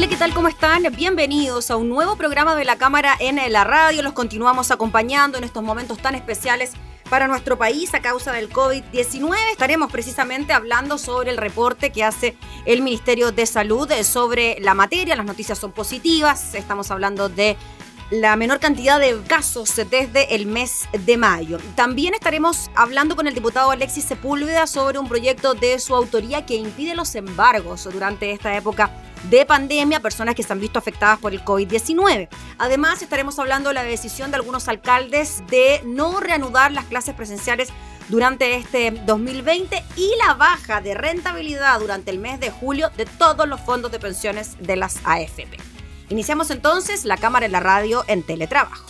Hola, ¿qué tal? ¿Cómo están? Bienvenidos a un nuevo programa de la Cámara en la radio. Los continuamos acompañando en estos momentos tan especiales para nuestro país a causa del COVID-19. Estaremos precisamente hablando sobre el reporte que hace el Ministerio de Salud sobre la materia. Las noticias son positivas. Estamos hablando de la menor cantidad de casos desde el mes de mayo. También estaremos hablando con el diputado Alexis Sepúlveda sobre un proyecto de su autoría que impide los embargos durante esta época de pandemia personas que se han visto afectadas por el COVID-19. Además, estaremos hablando de la decisión de algunos alcaldes de no reanudar las clases presenciales durante este 2020 y la baja de rentabilidad durante el mes de julio de todos los fondos de pensiones de las AFP. Iniciamos entonces la cámara en la radio en teletrabajo.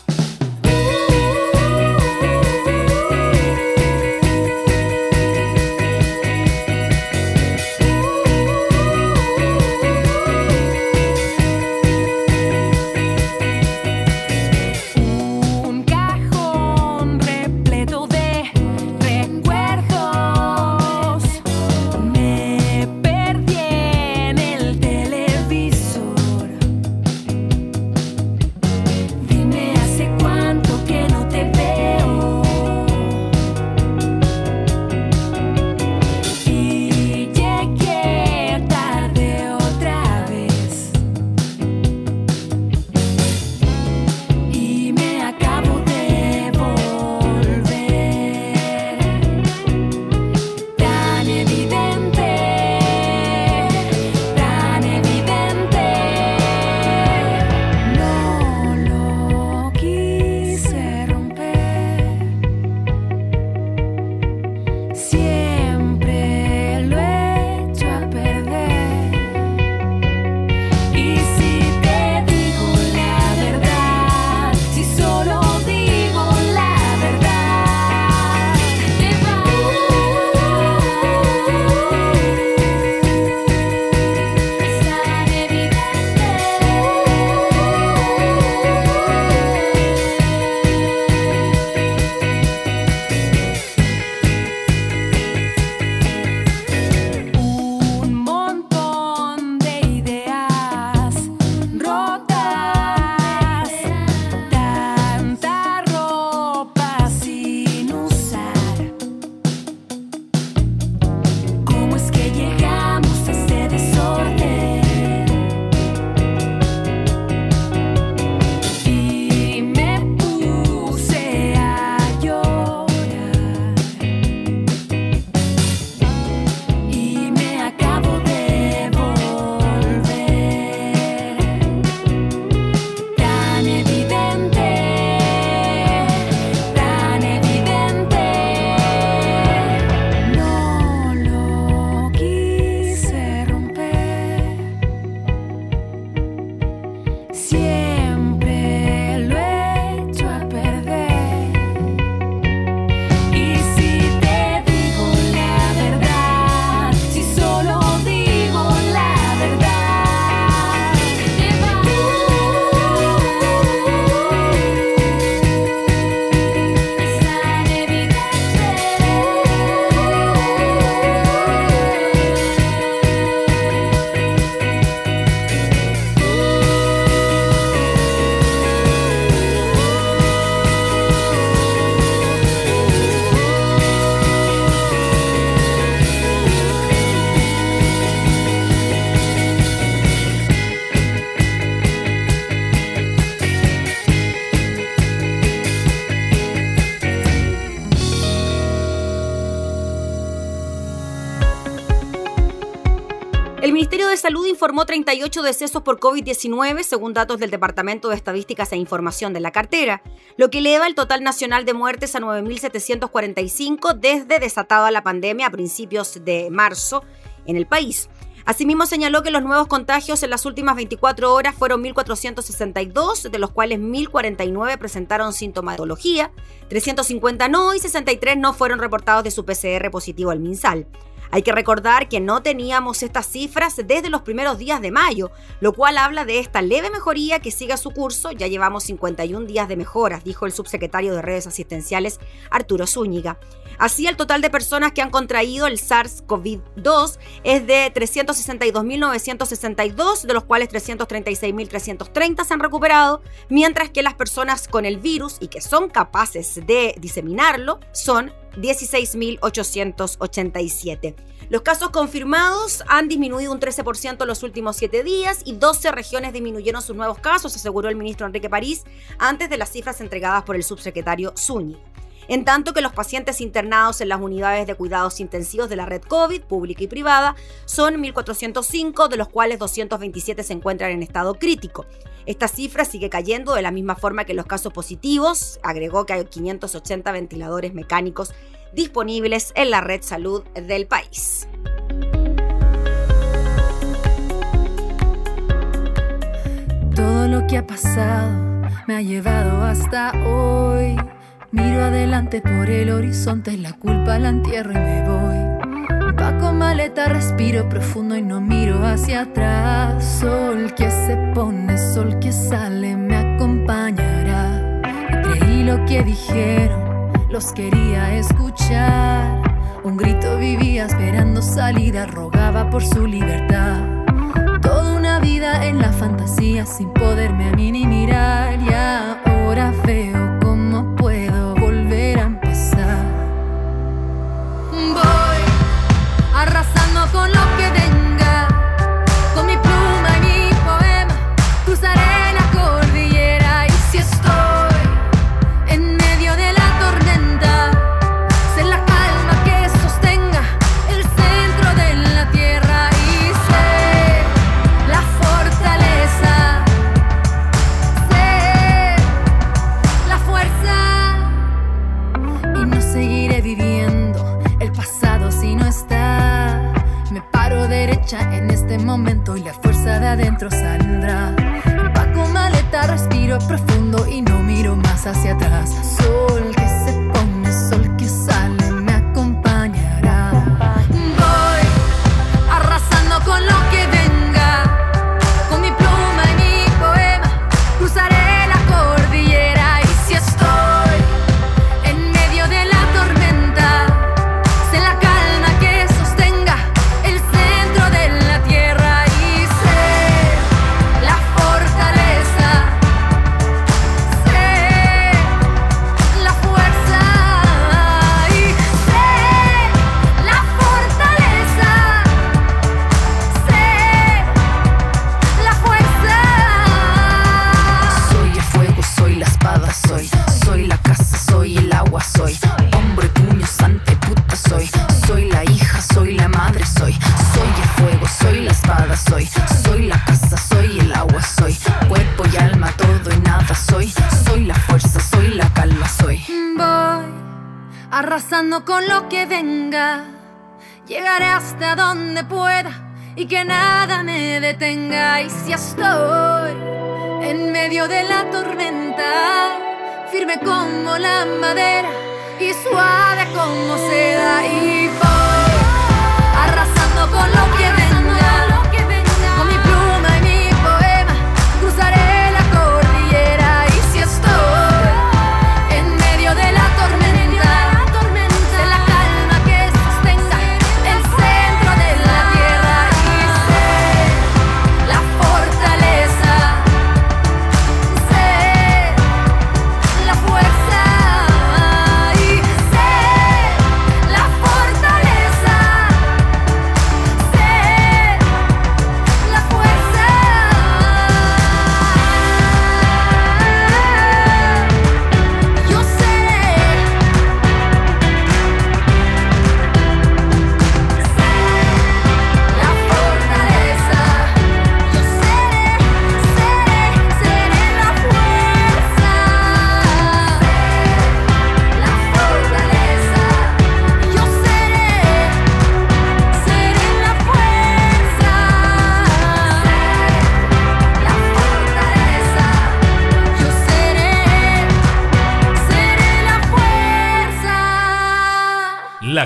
Informó 38 decesos por COVID-19, según datos del Departamento de Estadísticas e Información de la cartera, lo que eleva el total nacional de muertes a 9.745 desde desatada la pandemia a principios de marzo en el país. Asimismo señaló que los nuevos contagios en las últimas 24 horas fueron 1.462, de los cuales 1.049 presentaron sintomatología, 350 no y 63 no fueron reportados de su PCR positivo al MinSal. Hay que recordar que no teníamos estas cifras desde los primeros días de mayo, lo cual habla de esta leve mejoría que siga su curso. Ya llevamos 51 días de mejoras, dijo el subsecretario de redes asistenciales Arturo Zúñiga. Así, el total de personas que han contraído el SARS-CoV-2 es de 362.962, de los cuales 336.330 se han recuperado, mientras que las personas con el virus y que son capaces de diseminarlo son 16.887. Los casos confirmados han disminuido un 13% en los últimos 7 días y 12 regiones disminuyeron sus nuevos casos, aseguró el ministro Enrique París, antes de las cifras entregadas por el subsecretario Zuni en tanto que los pacientes internados en las unidades de cuidados intensivos de la red COVID, pública y privada, son 1.405, de los cuales 227 se encuentran en estado crítico. Esta cifra sigue cayendo de la misma forma que los casos positivos, agregó que hay 580 ventiladores mecánicos disponibles en la red salud del país. Todo lo que ha pasado me ha llevado hasta hoy. Miro adelante por el horizonte, la culpa la entierro y me voy. Paco maleta, respiro profundo y no miro hacia atrás. Sol que se pone, sol que sale, me acompañará. creí lo que dijeron, los quería escuchar. Un grito vivía esperando salida, rogaba por su libertad. Toda una vida en la fantasía sin poderme a mí ni mirar y ahora veo adentro saldrá. Paco maleta, respiro profundo y no miro más hacia atrás. hasta donde pueda y que nada me detenga. Y si estoy en medio de la tormenta, firme como la madera y suave como seda, y voy arrasando con lo que ven.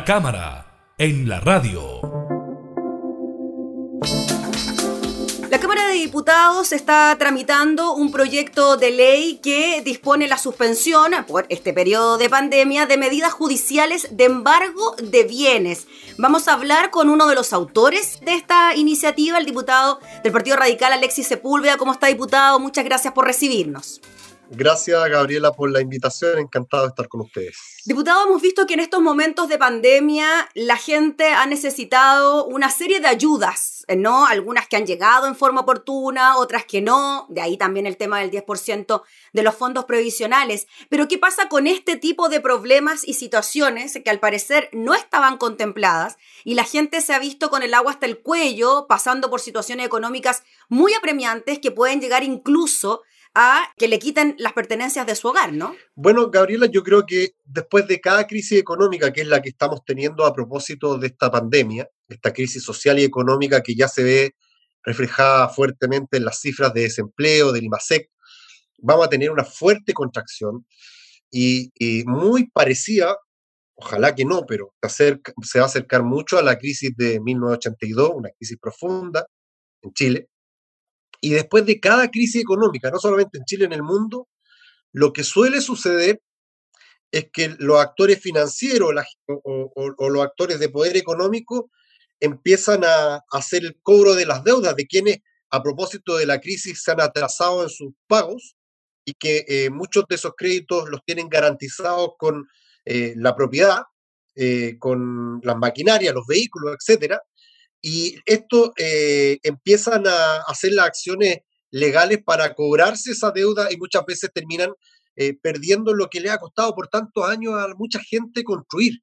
Cámara, en la radio. La Cámara de Diputados está tramitando un proyecto de ley que dispone la suspensión por este periodo de pandemia de medidas judiciales de embargo de bienes. Vamos a hablar con uno de los autores de esta iniciativa, el diputado del Partido Radical, Alexis Sepúlveda. ¿Cómo está, diputado? Muchas gracias por recibirnos. Gracias, Gabriela, por la invitación. Encantado de estar con ustedes. Diputado, hemos visto que en estos momentos de pandemia la gente ha necesitado una serie de ayudas, ¿no? Algunas que han llegado en forma oportuna, otras que no. De ahí también el tema del 10% de los fondos previsionales. Pero ¿qué pasa con este tipo de problemas y situaciones que al parecer no estaban contempladas y la gente se ha visto con el agua hasta el cuello, pasando por situaciones económicas muy apremiantes que pueden llegar incluso a que le quiten las pertenencias de su hogar, ¿no? Bueno, Gabriela, yo creo que después de cada crisis económica, que es la que estamos teniendo a propósito de esta pandemia, esta crisis social y económica que ya se ve reflejada fuertemente en las cifras de desempleo del IMASEC, vamos a tener una fuerte contracción y, muy parecida, ojalá que no, pero se, se va a acercar mucho a la crisis de 1982, una crisis profunda en Chile, y después de cada crisis económica, no solamente en Chile, en el mundo, lo que suele suceder es que los actores financieros o, los actores de poder económico empiezan a, hacer el cobro de las deudas de quienes, a propósito de la crisis, se han atrasado en sus pagos y que eh, muchos de esos créditos los tienen garantizados con eh, la propiedad, eh, con las maquinarias, los vehículos, etcétera, y esto eh, empiezan a hacer las acciones legales para cobrarse esa deuda y muchas veces terminan eh, perdiendo lo que le ha costado por tantos años a mucha gente construir.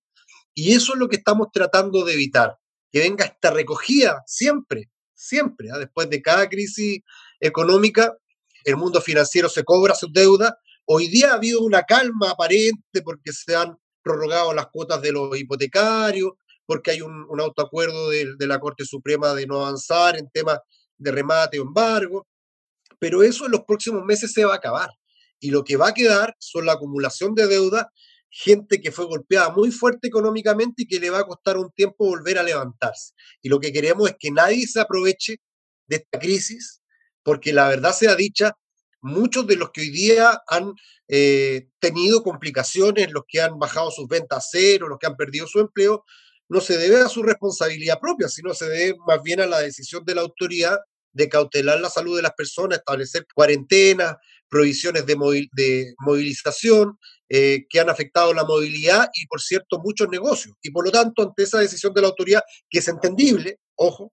Y eso es lo que estamos tratando de evitar, que venga esta recogida siempre, siempre, ¿ah? después de cada crisis económica, el mundo financiero se cobra sus deudas. Hoy día ha habido una calma aparente porque se han prorrogado las cuotas de los hipotecarios, porque hay un, autoacuerdo de, de, la Corte Suprema de no avanzar en temas de remate o embargo, pero eso en los próximos meses se va a acabar. Y lo que va a quedar son la acumulación de deuda, gente que fue golpeada muy fuerte económicamente y que le va a costar un tiempo volver a levantarse. Y lo que queremos es que nadie se aproveche de esta crisis, porque la verdad sea dicha, muchos de los que hoy día han eh, tenido complicaciones, los que han bajado sus ventas a cero, los que han perdido su empleo, no se debe a su responsabilidad propia, sino se debe más bien a la decisión de la autoridad de cautelar la salud de las personas, establecer cuarentenas, provisiones de, movilización eh, que han afectado la movilidad y, por cierto, muchos negocios. Y por lo tanto, ante esa decisión de la autoridad, que es entendible, ojo,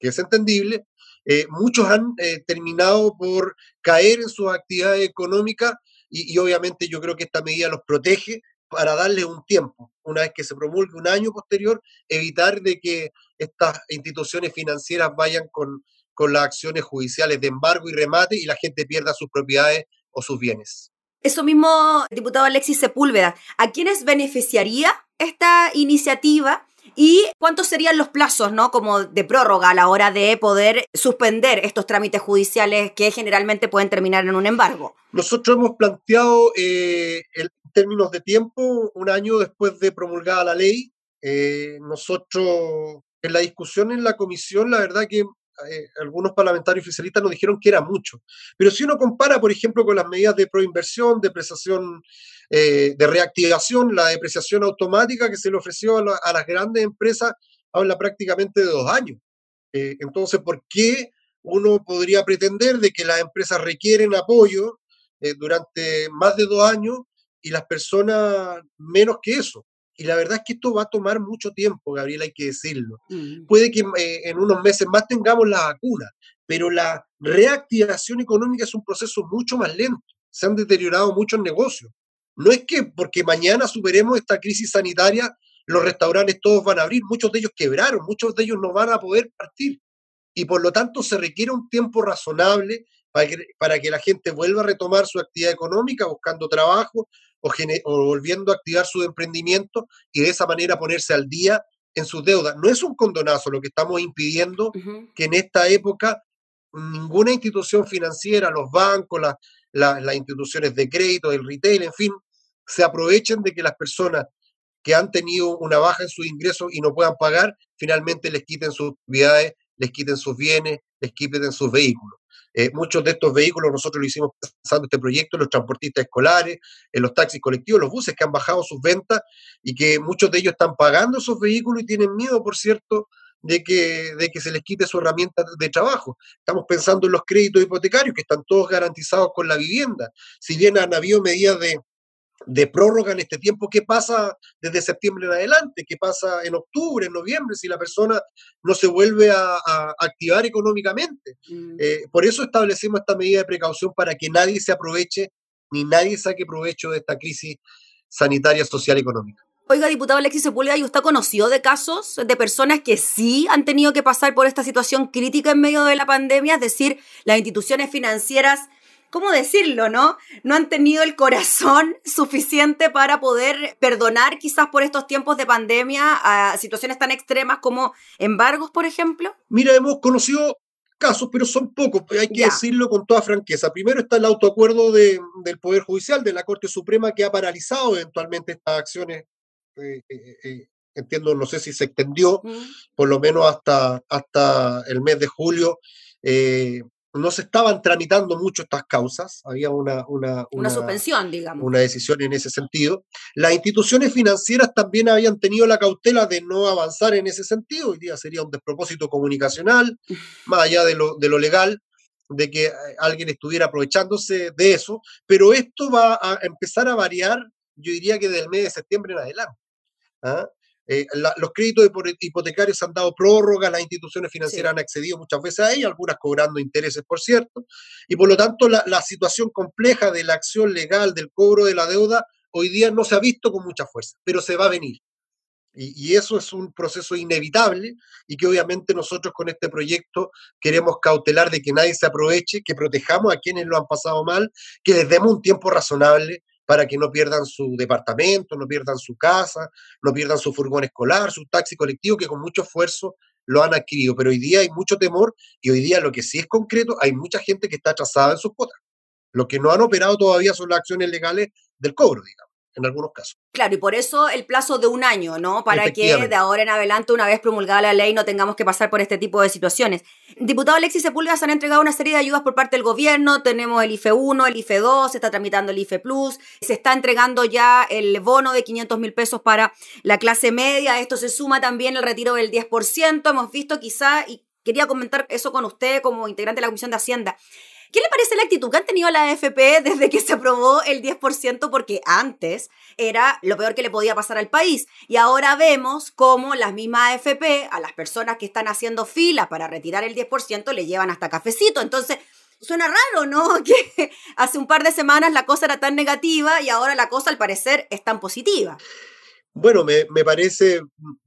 que es entendible, eh, muchos han eh, terminado por caer en sus actividades económicas y, y, obviamente yo creo que esta medida los protege para darle un tiempo, una vez que se promulgue un año posterior, evitar de que estas instituciones financieras vayan con, con las acciones judiciales de embargo y remate y la gente pierda sus propiedades o sus bienes. Eso mismo, diputado Alexis Sepúlveda, ¿a quiénes beneficiaría esta iniciativa? ¿Y cuántos serían los plazos, ¿no? Como de prórroga a la hora de poder suspender estos trámites judiciales que generalmente pueden terminar en un embargo? Nosotros hemos planteado eh, el, términos de tiempo, un año después de promulgada la ley. Eh, nosotros, en la discusión en la comisión, la verdad que eh, algunos parlamentarios oficialistas nos dijeron que era mucho. Pero si uno compara, por ejemplo, con las medidas de proinversión, depreciación, eh, de reactivación, la depreciación automática que se le ofreció a, a las grandes empresas, habla prácticamente de dos años. entonces, ¿por qué uno podría pretender de que las empresas requieren apoyo durante más de dos años y las personas menos que eso. Y la verdad es que esto va a tomar mucho tiempo, Gabriel, hay que decirlo. Mm. Puede que eh, en unos meses más tengamos la vacuna, pero la reactivación económica es un proceso mucho más lento. Se han deteriorado muchos negocios. No es que porque mañana superemos esta crisis sanitaria, los restaurantes todos van a abrir, muchos de ellos quebraron, muchos de ellos no van a poder partir. Y por lo tanto se requiere un tiempo razonable para que, para que la gente vuelva a retomar su actividad económica, buscando trabajo, o, volviendo a activar su emprendimiento y de esa manera ponerse al día en sus deudas. No es un condonazo lo que estamos impidiendo que en esta época ninguna institución financiera, los bancos, las instituciones de crédito, el retail, en fin, se aprovechen de que las personas que han tenido una baja en sus ingresos y no puedan pagar, finalmente les quiten sus propiedades, les quiten sus bienes, les quiten sus vehículos. Eh, muchos de estos vehículos nosotros lo hicimos pensando este proyecto, los transportistas escolares, en los taxis colectivos, los buses que han bajado sus ventas y que muchos de ellos están pagando esos vehículos y tienen miedo, por cierto, de que, de que se les quite su herramienta de trabajo. Estamos pensando en los créditos hipotecarios, que están todos garantizados con la vivienda. Si bien han habido medidas de, de prórroga en este tiempo, ¿qué pasa desde septiembre en adelante? ¿Qué pasa en octubre, en noviembre, si la persona no se vuelve a, activar económicamente? Mm. Eh, por eso establecemos esta medida de precaución para que nadie se aproveche ni nadie saque provecho de esta crisis sanitaria, social y económica. Oiga, diputado Alexis Sepúlveda, ¿y usted conoció de casos de personas que sí han tenido que pasar por esta situación crítica en medio de la pandemia? Es decir, las instituciones financieras ¿cómo decirlo, no? No han tenido el corazón suficiente para poder perdonar quizás por estos tiempos de pandemia a situaciones tan extremas como embargos, por ejemplo? Mira, hemos conocido casos, pero son pocos, hay que decirlo con toda franqueza. Primero está el autoacuerdo del Poder Judicial, de la Corte Suprema, que ha paralizado eventualmente estas acciones. Eh, eh, eh, entiendo, no sé si se extendió, por lo menos hasta, hasta el mes de julio no se estaban tramitando mucho estas causas, había una, una, una, suspensión, digamos. Una decisión en ese sentido. Las instituciones financieras también habían tenido la cautela de no avanzar en ese sentido, hoy día sería un despropósito comunicacional, más allá de lo, de lo legal, de que eh, alguien estuviera aprovechándose de eso, pero esto va a empezar a variar, yo diría que del mes de septiembre en adelante. ¿ah? Eh, los créditos hipotecarios han dado prórroga, las instituciones financieras han accedido muchas veces a ellas, algunas cobrando intereses, por cierto, y por lo tanto la, situación compleja de la acción legal, del cobro de la deuda, hoy día no se ha visto con mucha fuerza, pero se va a venir. Y, y, eso es un proceso inevitable y que obviamente nosotros con este proyecto queremos cautelar de que nadie se aproveche, que protejamos a quienes lo han pasado mal, que les demos un tiempo razonable para que no pierdan su departamento, no pierdan su casa, no pierdan su furgón escolar, su taxi colectivo, que con mucho esfuerzo lo han adquirido. Pero hoy día hay mucho temor y hoy día lo que sí es concreto, hay mucha gente que está atrasada en sus cuotas. Lo que no han operado todavía son las acciones legales del cobro, digamos en algunos casos. Claro, y por eso el plazo de un año, ¿no? Para que de ahora en adelante, una vez promulgada la ley, no tengamos que pasar por este tipo de situaciones. Diputado Alexis Sepúlveda se han entregado una serie de ayudas por parte del gobierno. Tenemos el IFE 1, el IFE 2, se está tramitando el IFE Plus, se está entregando ya el bono de 500 mil pesos para la clase media. Esto se suma también el retiro del 10%. Hemos visto quizá, y quería comentar eso con usted como integrante de la Comisión de Hacienda, ¿Qué le parece la actitud que han tenido la AFP desde que se aprobó el 10%? Porque antes era lo peor que le podía pasar al país. Y ahora vemos cómo las mismas AFP a las personas que están haciendo fila para retirar el 10% le llevan hasta cafecito. Entonces, suena raro, ¿no? Que hace un par de semanas la cosa era tan negativa y ahora la cosa al parecer es tan positiva. Bueno, me, me parece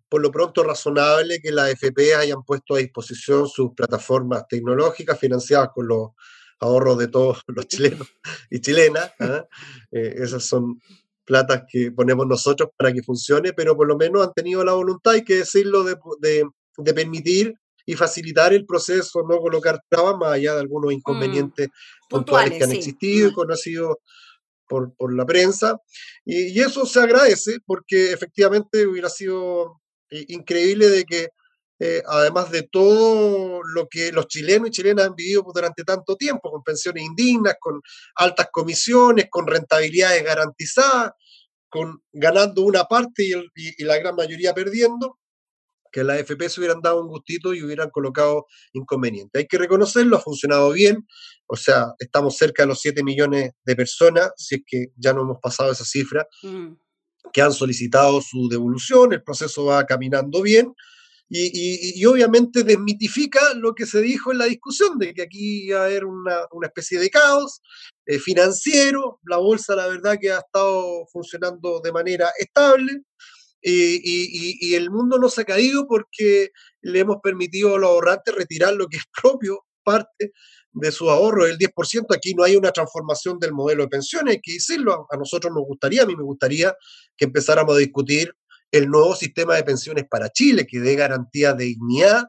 por lo pronto razonable que las AFP hayan puesto a disposición sus plataformas tecnológicas financiadas con los ahorros de todos los chilenos y chilenas. ¿ah? Eh, esas son platas que ponemos nosotros para que funcione, pero por lo menos han tenido la voluntad, hay que decirlo, de, de, permitir y facilitar el proceso, no colocar trabas más allá de algunos mm, inconvenientes puntuales, que han existido y conocidos por, por, la prensa. Y, y, eso se agradece porque efectivamente hubiera sido eh, increíble de que eh, además de todo lo que los chilenos y chilenas han vivido durante tanto tiempo, con pensiones indignas, con altas comisiones, con rentabilidades garantizadas, con ganando una parte y, la gran mayoría perdiendo, que la FP se hubieran dado un gustito y hubieran colocado inconveniente. Hay que reconocerlo, ha funcionado bien, o sea, estamos cerca de los 7 millones de personas, si es que ya no hemos pasado esa cifra, mm. que han solicitado su devolución, el proceso va caminando bien y, obviamente desmitifica lo que se dijo en la discusión de que aquí iba a haber una, especie de caos eh, financiero, la bolsa la verdad que ha estado funcionando de manera estable y, el mundo no se ha caído porque le hemos permitido a los ahorrantes retirar lo que es propio, parte de su ahorro, el 10%. Aquí no hay una transformación del modelo de pensiones, hay que decirlo. A nosotros nos gustaría, a mí me gustaría que empezáramos a discutir el nuevo sistema de pensiones para Chile, que dé garantía de dignidad,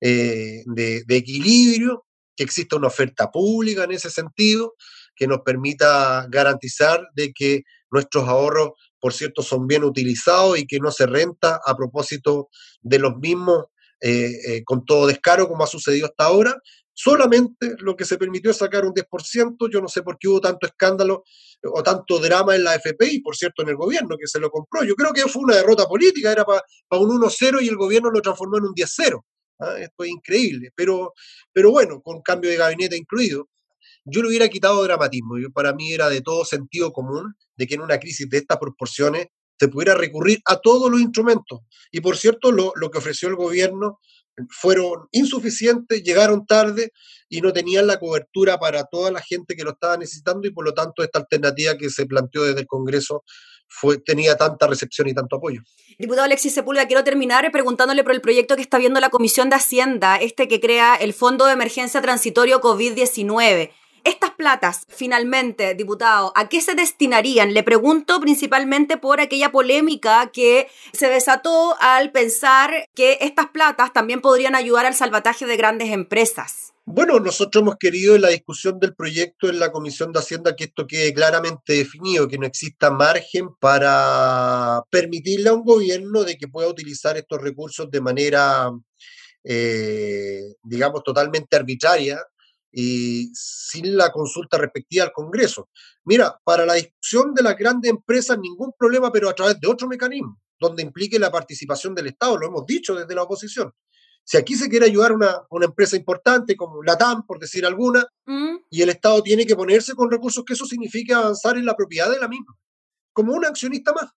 eh, de, equilibrio, que exista una oferta pública en ese sentido, que nos permita garantizar de que nuestros ahorros por cierto, son bien utilizados y que no se renta a propósito de los mismos eh, eh, con todo descaro como ha sucedido hasta ahora. Solamente lo que se permitió es sacar un 10%, yo no sé por qué hubo tanto escándalo o tanto drama en la FPI, por cierto, en el gobierno que se lo compró. Yo creo que fue una derrota política, era para un 1-0 y el gobierno lo transformó en un 10-0. ¿ah? Esto es increíble, pero, pero bueno, con cambio de gabinete incluido. Yo le hubiera quitado dramatismo. para mí era de todo sentido común de que en una crisis de estas proporciones se pudiera recurrir a todos los instrumentos. Y por cierto, lo, lo que ofreció el gobierno fueron insuficientes, llegaron tarde y no tenían la cobertura para toda la gente que lo estaba necesitando y por lo tanto esta alternativa que se planteó desde el Congreso fue, tenía tanta recepción y tanto apoyo. Diputado Alexis Sepúlveda, quiero terminar preguntándole por el proyecto que está viendo la Comisión de Hacienda, este que crea el Fondo de Emergencia Transitorio COVID-19. Estas platas, finalmente, diputado, ¿a qué se destinarían? Le pregunto principalmente por aquella polémica que se desató al pensar que estas platas también podrían ayudar al salvataje de grandes empresas. Bueno, nosotros hemos querido en la discusión del proyecto en la Comisión de Hacienda que esto quede claramente definido, que no exista margen para permitirle a un gobierno de que pueda utilizar estos recursos de manera, eh, digamos, totalmente arbitraria y sin la consulta respectiva al Congreso. Mira, para la discusión de las grandes empresas, ningún problema, pero a través de otro mecanismo, donde implique la participación del Estado, lo hemos dicho desde la oposición. Si aquí se quiere ayudar a una, una, empresa importante como la TAM, por decir alguna, mm. y el Estado tiene que ponerse con recursos, que eso significa avanzar en la propiedad de la misma, como un accionista más.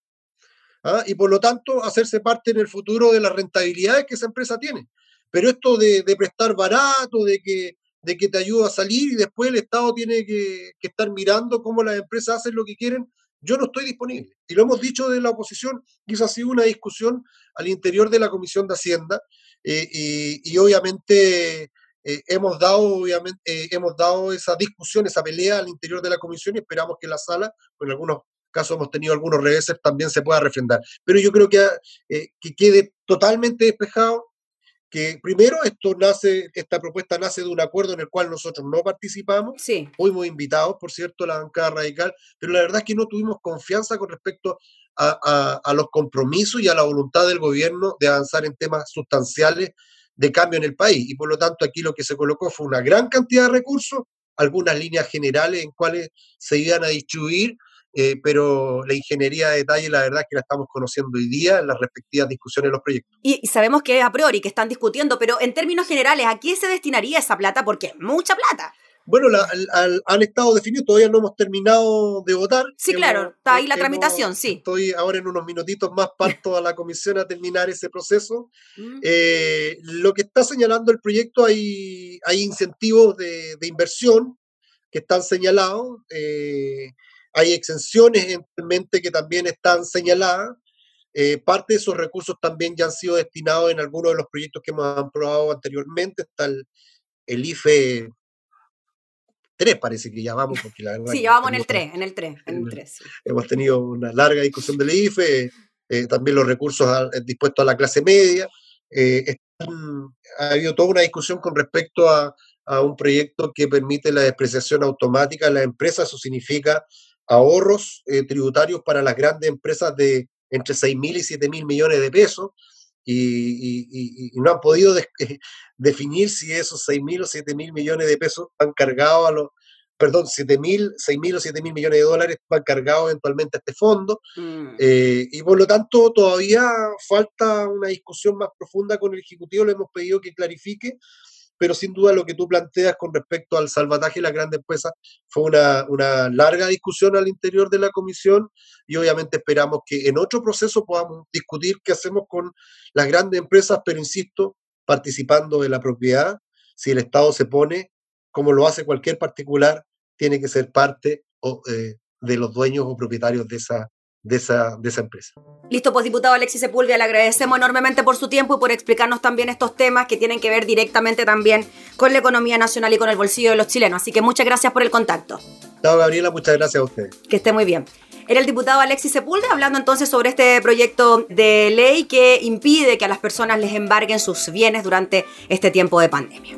¿ah? Y por lo tanto, hacerse parte en el futuro de las rentabilidades que esa empresa tiene. Pero esto de, de prestar barato, de que de que te ayuda a salir y después el Estado tiene que, estar mirando cómo las empresas hacen lo que quieren, yo no estoy disponible. Y lo hemos dicho de la oposición, y ha sido una discusión al interior de la Comisión de Hacienda, eh, y, obviamente eh, hemos, dado, obviamente, eh, hemos dado esa discusión, esa pelea al interior de la Comisión y esperamos que la sala, en algunos casos hemos tenido algunos reveses, también se pueda refrendar. Pero yo creo que, que quede totalmente despejado que primero esto nace, esta propuesta nace de un acuerdo en el cual nosotros no participamos. Sí. Fuimos invitados, por cierto, a la bancada radical, pero la verdad es que no tuvimos confianza con respecto a, a, los compromisos y a la voluntad del gobierno de avanzar en temas sustanciales de cambio en el país. Y por lo tanto aquí lo que se colocó fue una gran cantidad de recursos, algunas líneas generales en cuales se iban a distribuir eh, pero la ingeniería de detalle, la verdad es que la estamos conociendo hoy día en las respectivas discusiones de los proyectos. Y, sabemos que es a priori, que están discutiendo, pero en términos generales, ¿a quién se destinaría esa plata? Porque es mucha plata. Bueno, la, han estado definidos, todavía no hemos terminado de votar. Sí, claro, está ahí la tramitación, sí. Estoy ahora en unos minutitos más, parto a la comisión a terminar ese proceso. Mm. Eh, lo que está señalando el proyecto, hay, hay incentivos de, de inversión que están señalados. Eh, hay exenciones eventualmente que también están señaladas. Eh, parte de esos recursos también ya han sido destinados en algunos de los proyectos que hemos aprobado anteriormente. Está el, IFE 3, parece que ya vamos, porque la verdad. Sí, ya vamos en el 3, en el 3, en el 3. Hemos tenido una larga discusión del IFE, eh, también los recursos dispuestos a la clase media. Eh, ha habido toda una discusión con respecto a, a un proyecto que permite la despreciación automática de las empresas. Eso significa ahorros eh, tributarios para las grandes empresas de entre 6 mil y 7 mil millones de pesos y, no han podido definir si esos 6 mil o 7 mil millones de pesos han cargado a los, perdón, 7 mil, 6 mil o 7 mil millones de dólares van cargados eventualmente a este fondo. Mm. Eh, y por lo tanto todavía falta una discusión más profunda con el Ejecutivo, le hemos pedido que clarifique pero sin duda lo que tú planteas con respecto al salvataje de las grandes empresas fue una, una larga discusión al interior de la comisión y obviamente esperamos que en otro proceso podamos discutir qué hacemos con las grandes empresas, pero insisto, participando de la propiedad, si el Estado se pone, como lo hace cualquier particular, tiene que ser parte eh, de los dueños o propietarios de esa, de esa, de esa empresa. Listo, pues diputado Alexis Sepúlveda, le agradecemos enormemente por su tiempo y por explicarnos también estos temas que tienen que ver directamente también con la economía nacional y con el bolsillo de los chilenos. Así que muchas gracias por el contacto. Chao, Gabriela, muchas gracias a usted. Que esté muy bien. Era el diputado Alexis Sepúlveda hablando entonces sobre este proyecto de ley que impide que a las personas les embarguen sus bienes durante este tiempo de pandemia.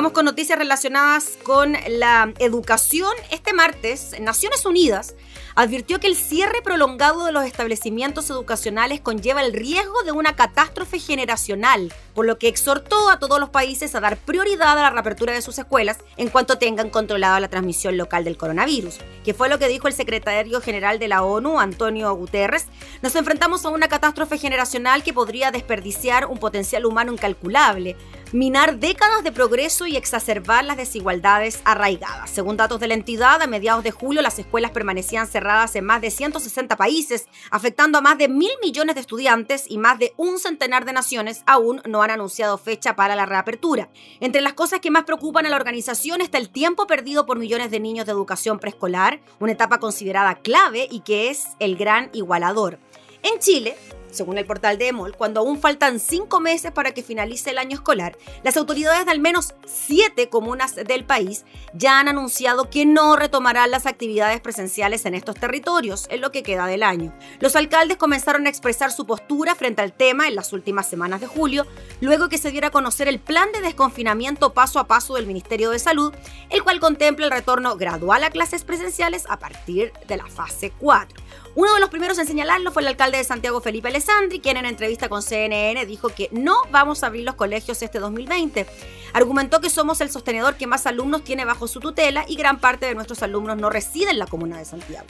Noticias relacionadas con la educación. Este martes, Naciones Unidas advirtió que el cierre prolongado de los establecimientos educacionales conlleva el riesgo de una catástrofe generacional, por lo que exhortó a todos los países a dar prioridad a la reapertura de sus escuelas en cuanto tengan controlada la transmisión local del coronavirus, que fue lo que dijo el secretario general de la ONU, Antonio Guterres. Nos enfrentamos a una catástrofe generacional que podría desperdiciar un potencial humano incalculable, minar décadas de progreso y exacerbar las desigualdades arraigadas. Según datos de la entidad, a mediados de julio las escuelas permanecían cerradas en más de 160 países, afectando a más de mil millones de estudiantes y más de un centenar de naciones aún no han anunciado fecha para la reapertura. Entre las cosas que más preocupan a la organización está el tiempo perdido por millones de niños de educación preescolar, una etapa considerada clave y que es el gran igualador. En Chile, según el portal de EMOL, cuando aún faltan cinco meses para que finalice el año escolar, las autoridades de al menos siete comunas del país ya han anunciado que no retomarán las actividades presenciales en estos territorios en lo que queda del año. Los alcaldes comenzaron a expresar su postura frente al tema en las últimas semanas de julio, luego que se diera a conocer el plan de desconfinamiento paso a paso del Ministerio de Salud, el cual contempla el retorno gradual a clases presenciales a partir de la fase 4. Uno de los primeros en señalarlo fue el alcalde de Santiago, Felipe Alessandri, quien en entrevista con CNN dijo que no vamos a abrir los colegios este 2020. Argumentó que somos el sostenedor que más alumnos tiene bajo su tutela y gran parte de nuestros alumnos no residen en la comuna de Santiago.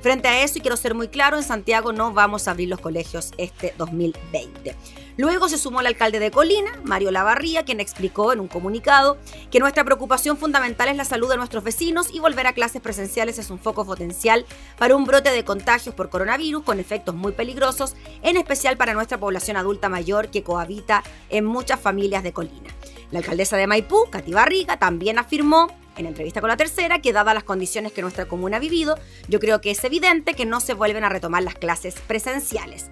Frente a eso, y quiero ser muy claro, en Santiago no vamos a abrir los colegios este 2020. Luego se sumó el alcalde de Colina, Mario Lavarría, quien explicó en un comunicado que nuestra preocupación fundamental es la salud de nuestros vecinos y volver a clases presenciales es un foco potencial para un brote de contagios por coronavirus con efectos muy peligrosos, en especial para nuestra población adulta mayor que cohabita en muchas familias de Colina. La alcaldesa de Maipú, Cati Barriga, también afirmó en entrevista con la tercera que dadas las condiciones que nuestra comuna ha vivido, yo creo que es evidente que no se vuelven a retomar las clases presenciales.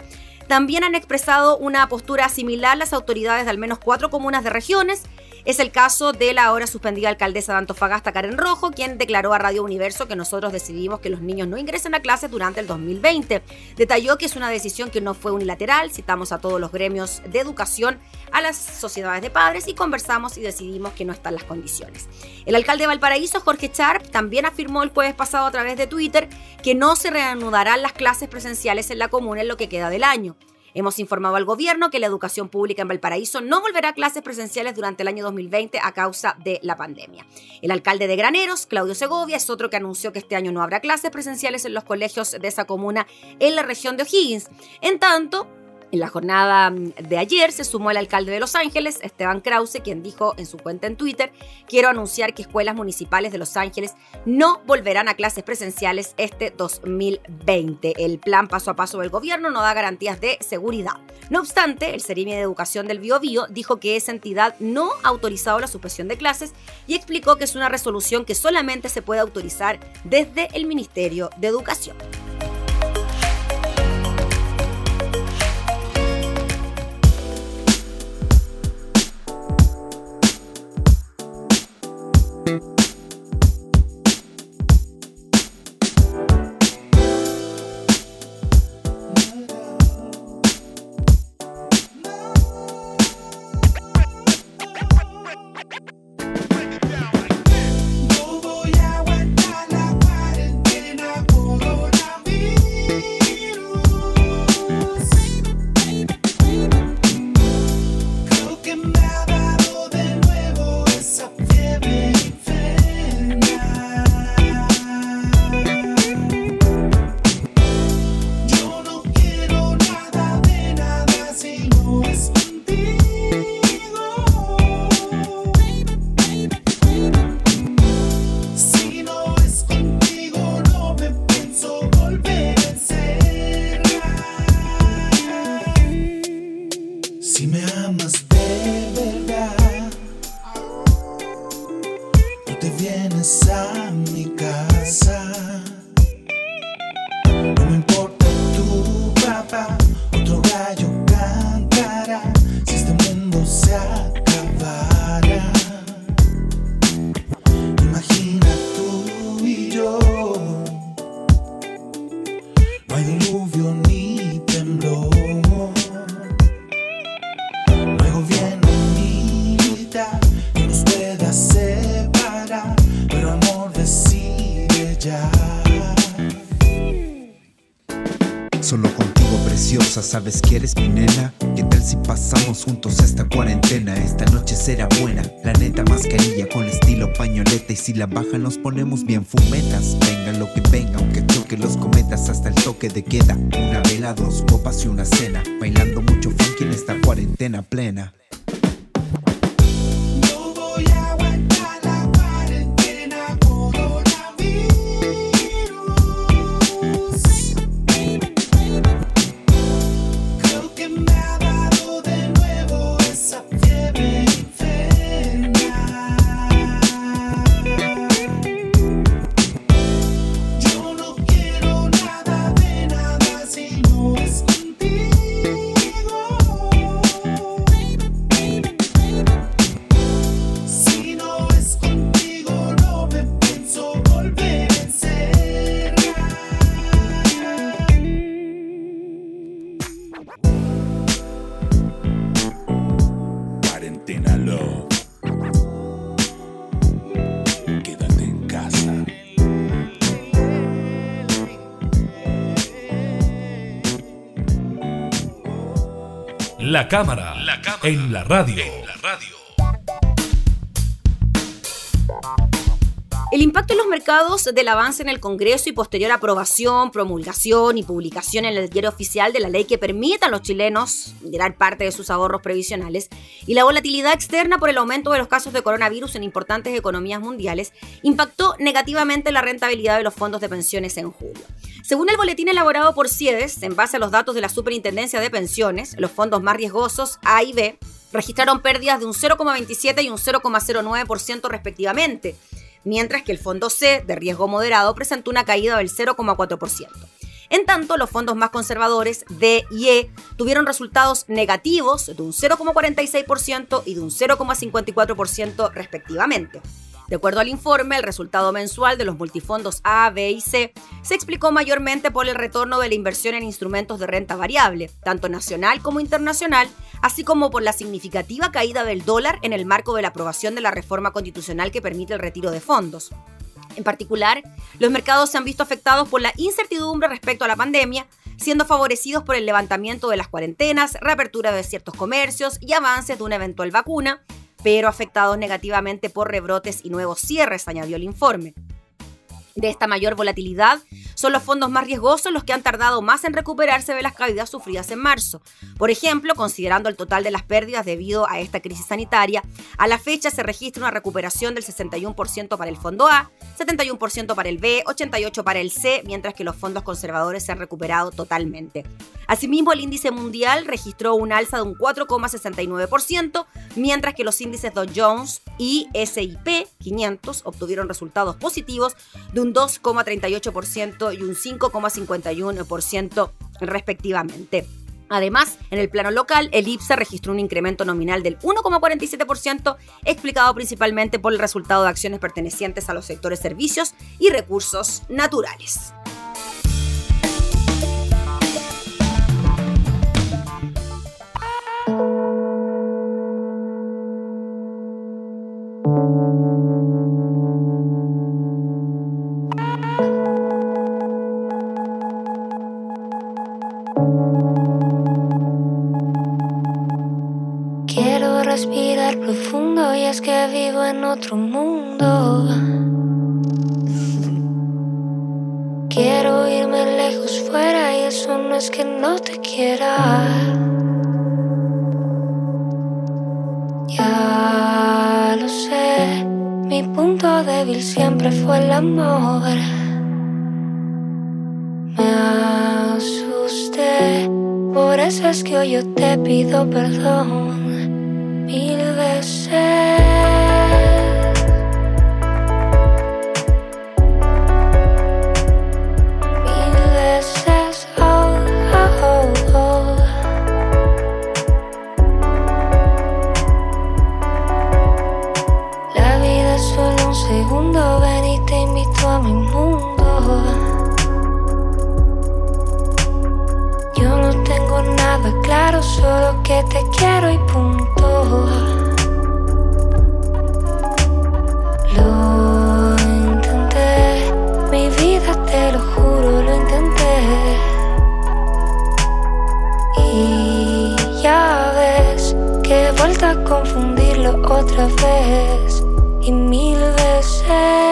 También han expresado una postura similar las autoridades de al menos cuatro comunas de regiones. Es el caso de la ahora suspendida alcaldesa de Antofagasta, Karen Rojo, quien declaró a Radio Universo que nosotros decidimos que los niños no ingresen a clases durante el 2020. Detalló que es una decisión que no fue unilateral, citamos a todos los gremios de educación, a las sociedades de padres y conversamos y decidimos que no están las condiciones. El alcalde de Valparaíso, Jorge Charp, también afirmó el jueves pasado a través de Twitter que no se reanudarán las clases presenciales en la comuna en lo que queda del año. Hemos informado al gobierno que la educación pública en Valparaíso no volverá a clases presenciales durante el año 2020 a causa de la pandemia. El alcalde de Graneros, Claudio Segovia, es otro que anunció que este año no habrá clases presenciales en los colegios de esa comuna en la región de O'Higgins. En tanto, en la jornada mm, de ayer se sumó el alcalde de Los Ángeles, Esteban Krause, quien dijo en su cuenta en Twitter, quiero anunciar que escuelas municipales de Los Ángeles no volverán a clases presenciales este 2020. El plan paso a paso del gobierno no da garantías de seguridad. No obstante, el Serimi de Educación del Bio, Bio dijo que esa entidad no ha autorizado la suspensión de clases y explicó que es una resolución que solamente se puede autorizar desde el Ministerio de Educación. ¿Qué tal si pasamos juntos esta cuarentena? Esta noche será buena. La neta mascarilla con estilo pañoleta. Y si la bajan nos ponemos bien fumetas. Venga lo que venga, aunque choque los cometas hasta el toque de queda. Una vela, dos copas y una cena. Bailando mucho funk en esta cuarentena plena. La cámara, en la radio. El impacto en los mercados del avance en el Congreso y posterior aprobación, promulgación y publicación en el diario oficial de la ley que permita a los chilenos generar parte de sus ahorros previsionales y la volatilidad externa por el aumento de los casos de coronavirus en importantes economías mundiales impactó negativamente la rentabilidad de los fondos de pensiones en julio. Según el boletín elaborado por CIEDES, en base a los datos de la Superintendencia de Pensiones, los fondos más riesgosos A y B registraron pérdidas de un 0,27 y un 0,09% respectivamente mientras que el fondo C, de riesgo moderado, presentó una caída del 0,4%. En tanto, los fondos más conservadores, D y E, tuvieron resultados negativos de un 0,46% y de un 0,54% respectivamente. De acuerdo al informe, el resultado mensual de los multifondos A, B y C se explicó mayormente por el retorno de la inversión en instrumentos de renta variable, tanto nacional como internacional, así como por la significativa caída del dólar en el marco de la aprobación de la reforma constitucional que permite el retiro de fondos. En particular, los mercados se han visto afectados por la incertidumbre respecto a la pandemia, siendo favorecidos por el levantamiento de las cuarentenas, reapertura de ciertos comercios y avances de una eventual vacuna, pero afectados negativamente por rebrotes y nuevos cierres, añadió el informe de esta mayor volatilidad son los fondos más riesgosos los que han tardado más en recuperarse de las caídas sufridas en marzo. Por ejemplo, considerando el total de las pérdidas debido a esta crisis sanitaria, a la fecha se registra una recuperación del 61% para el fondo A, 71% para el B, 88% para el C, mientras que los fondos conservadores se han recuperado totalmente. Asimismo, el índice mundial registró un alza de un 4,69%, mientras que los índices Dow Jones y SIP 500 obtuvieron resultados positivos de un 2,38% y un 5,51% respectivamente. Además, en el plano local, el IPSA registró un incremento nominal del 1,47%, explicado principalmente por el resultado de acciones pertenecientes a los sectores servicios y recursos naturales. Lejos fuera y eso no es que no te quiera. Ya lo sé, mi punto débil siempre fue el amor. Me asusté, por eso es que hoy yo te pido perdón mil veces. Te quiero y punto. Lo intenté, mi vida te lo juro, lo intenté. Y ya ves que he vuelto a confundirlo otra vez y mil veces.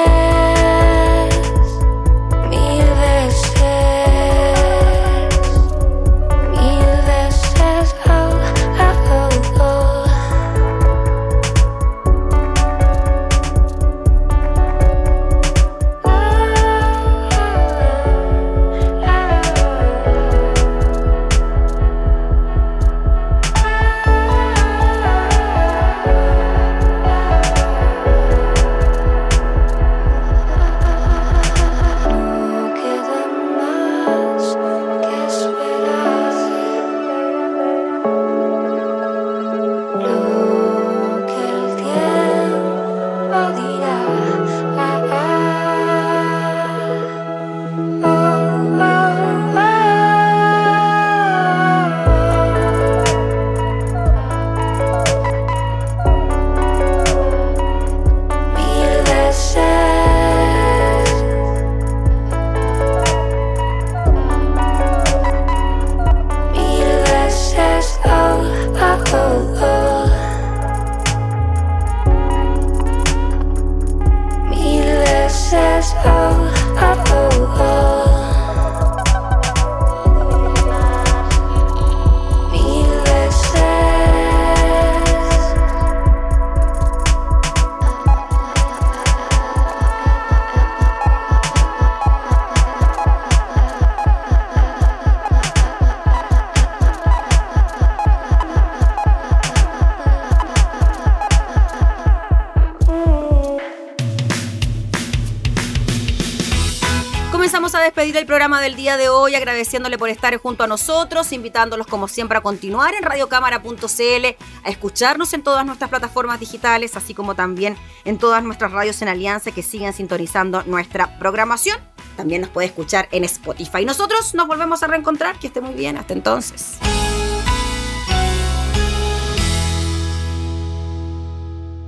Despedir el programa del día de hoy agradeciéndole por estar junto a nosotros, invitándolos como siempre a continuar en radiocámara.cl, a escucharnos en todas nuestras plataformas digitales, así como también en todas nuestras radios en alianza que siguen sintonizando nuestra programación. También nos puede escuchar en Spotify. Nosotros nos volvemos a reencontrar. Que esté muy bien. Hasta entonces.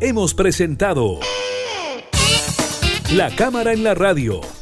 Hemos presentado La Cámara en la Radio,